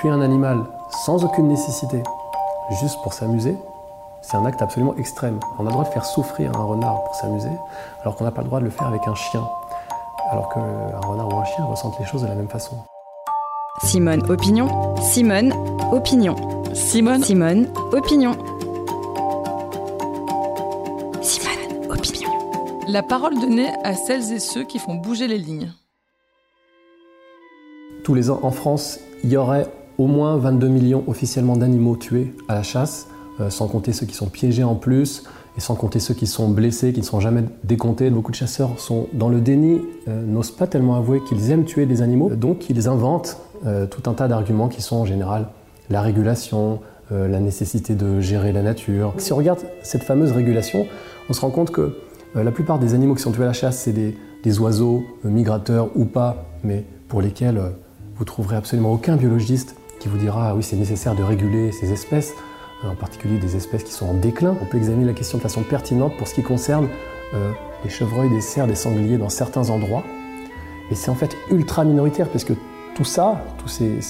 tuer un animal sans aucune nécessité, juste pour s'amuser, c'est un acte absolument extrême. On a le droit de faire souffrir un renard pour s'amuser, alors qu'on n'a pas le droit de le faire avec un chien. Alors qu'un renard ou un chien ressentent les choses de la même façon. Simone Opinion, Simone Opinion. Simone, Simone Opinion. Simone Opinion. la parole donnée à celles et ceux qui font bouger les lignes. Tous les ans en France, il y aurait au moins 22 millions officiellement d'animaux tués à la chasse, euh, sans compter ceux qui sont piégés en plus, et sans compter ceux qui sont blessés, qui ne sont jamais décomptés. Beaucoup de chasseurs sont dans le déni, euh, n'osent pas tellement avouer qu'ils aiment tuer des animaux, donc ils inventent euh, tout un tas d'arguments qui sont en général la régulation, euh, la nécessité de gérer la nature. Si on regarde cette fameuse régulation, on se rend compte que euh, la plupart des animaux qui sont tués à la chasse, c'est des, des oiseaux euh, migrateurs ou pas, mais pour lesquels euh, vous trouverez absolument aucun biologiste qui vous dira ah oui c'est nécessaire de réguler ces espèces, euh, en particulier des espèces qui sont en déclin. On peut examiner la question de façon pertinente pour ce qui concerne euh, les chevreuils, des cerfs, des sangliers dans certains endroits. Et c'est en fait ultra minoritaire parce que tout ça, tous ces,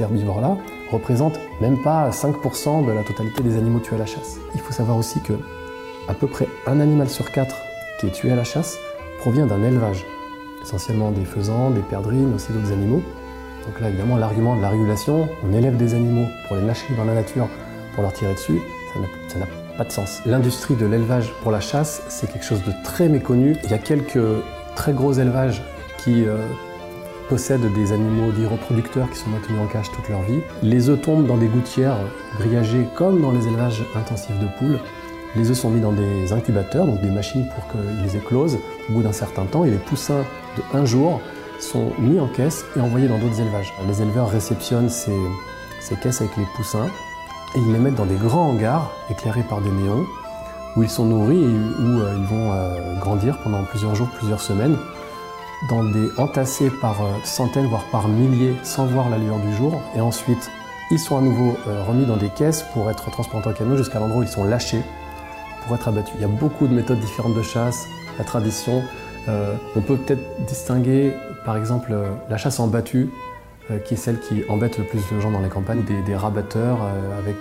herbivores-là, représentent même pas 5% de la totalité des animaux tués à la chasse. Il faut savoir aussi que à peu près un animal sur quatre qui est tué à la chasse provient d'un élevage, essentiellement des faisans, des perdrix, mais aussi d'autres animaux. Donc là, évidemment, l'argument de la régulation, on élève des animaux pour les lâcher dans la nature, pour leur tirer dessus, ça n'a- pas de sens. L'industrie de l'élevage pour la chasse, c'est quelque chose de très méconnu. Il y a quelques très gros élevages qui euh, possèdent des animaux dits reproducteurs qui sont maintenus en cage toute leur vie. Les œufs tombent dans des gouttières grillagées comme dans les élevages intensifs de poules. Les œufs sont mis dans des incubateurs, donc des machines pour qu'ils éclosent au bout d'un certain temps, et les poussins de un jour sont mis en caisse et envoyés dans d'autres élevages. Les éleveurs réceptionnent ces, ces caisses avec les poussins et ils les mettent dans des grands hangars éclairés par des néons où ils sont nourris et où euh, ils vont euh, grandir pendant plusieurs jours, plusieurs semaines, dans des entassés par euh, centaines, voire par milliers, sans voir la lueur du jour. Et ensuite, ils sont à nouveau remis dans des caisses pour être transportés en camion jusqu'à l'endroit où ils sont lâchés pour être abattus. Il y a beaucoup de méthodes différentes de chasse, la tradition. Euh, on peut peut-être distinguer, par exemple, euh, la chasse en battu, euh, qui est celle qui embête le plus de gens dans les campagnes. Des, des rabatteurs avec,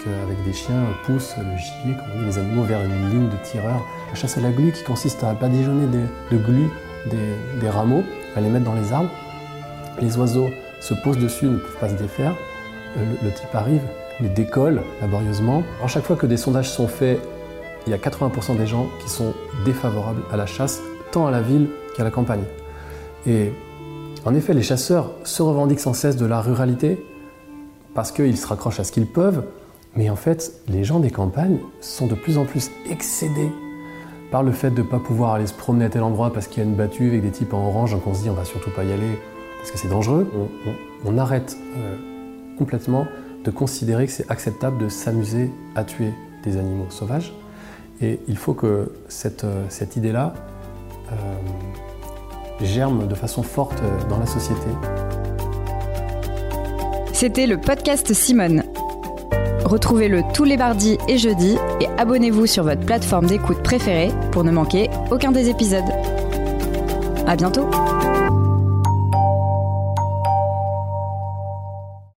des chiens poussent le gibier, comme on dit, les animaux, vers une ligne de tireurs. La chasse à la glu, qui consiste à badigeonner des- de glu des, rameaux, à les mettre dans les arbres. Les oiseaux se posent dessus, ne peuvent pas se défaire. Le, type arrive, les décolle laborieusement. Alors, chaque fois que des sondages sont faits, il y a 80% des gens qui sont défavorables à la chasse, tant à la ville qu'à la campagne. Et en effet, les chasseurs se revendiquent sans cesse de la ruralité parce qu'ils se raccrochent à ce qu'ils peuvent, mais en fait, les gens des campagnes sont de plus en plus excédés par le fait de ne pas pouvoir aller se promener à tel endroit parce qu'il y a une battue avec des types en orange, donc on se dit on va surtout pas y aller parce que c'est dangereux. On, on- on arrête euh, complètement de considérer que c'est acceptable de s'amuser à tuer des animaux sauvages. Et il faut que cette, euh, cette idée-là germe de façon forte euh, dans la société. C'était le podcast Simone. Retrouvez-le tous les mardis et jeudis et abonnez-vous sur votre plateforme d'écoute préférée pour ne manquer aucun des épisodes. À bientôt!